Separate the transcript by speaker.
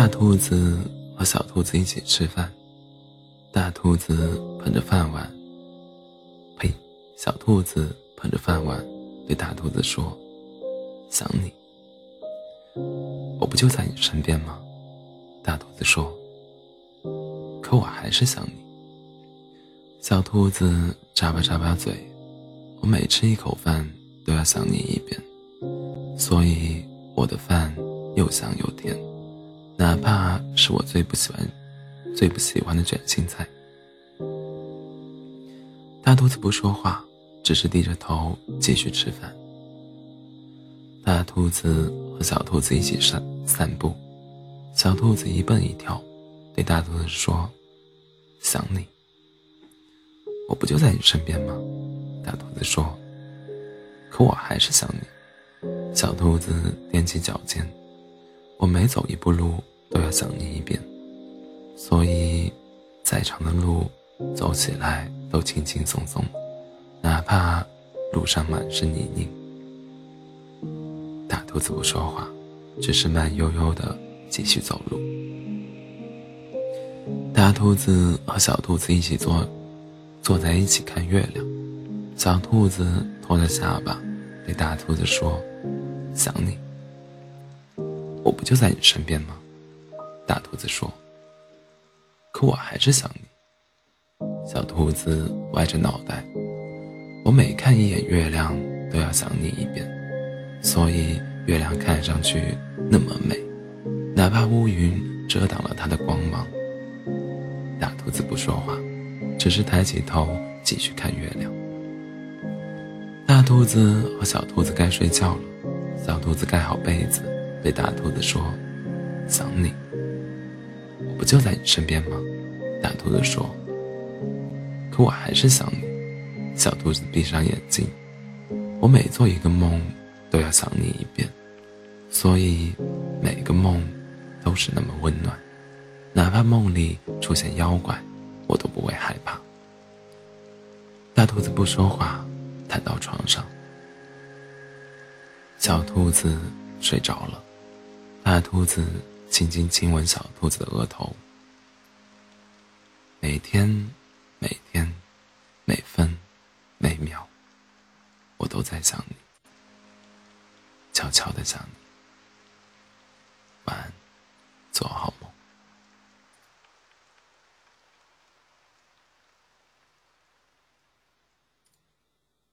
Speaker 1: 大兔子和小兔子一起吃饭，大兔子捧着饭碗，呸，小兔子捧着饭碗对大兔子说：“想你，我不就在你身边吗？”大兔子说：“可我还是想你。”小兔子眨巴眨巴嘴：“我每吃一口饭都要想你一遍，所以我的饭又香又甜。”哪怕是我最不喜欢、最不喜欢的卷心菜，大兔子不说话，只是低着头继续吃饭。大兔子和小兔子一起散散步，小兔子一蹦一跳，对大兔子说：“想你，我不就在你身边吗？”大兔子说：“可我还是想你。”小兔子踮起脚尖，我每走一步路。都要想你一遍，所以，再长的路走起来都轻轻松松，哪怕路上满是泥泞。大兔子不说话，只是慢悠悠的继续走路。大兔子和小兔子一起坐，坐在一起看月亮。小兔子托着下巴，对大兔子说：“想你，我不就在你身边吗？”大兔子说：“可我还是想你。”小兔子歪着脑袋：“我每看一眼月亮，都要想你一遍，所以月亮看上去那么美，哪怕乌云遮挡了它的光芒。”大兔子不说话，只是抬起头继续看月亮。大兔子和小兔子该睡觉了，小兔子盖好被子，对大兔子说：“想你。”不就在你身边吗？大兔子说。可我还是想你。小兔子闭上眼睛。我每做一个梦，都要想你一遍，所以每个梦都是那么温暖，哪怕梦里出现妖怪，我都不会害怕。大兔子不说话，躺到床上。小兔子睡着了，大兔子。轻轻亲吻小兔子的额头，每天，每天，每分，每秒，我都在想你，悄悄的想你。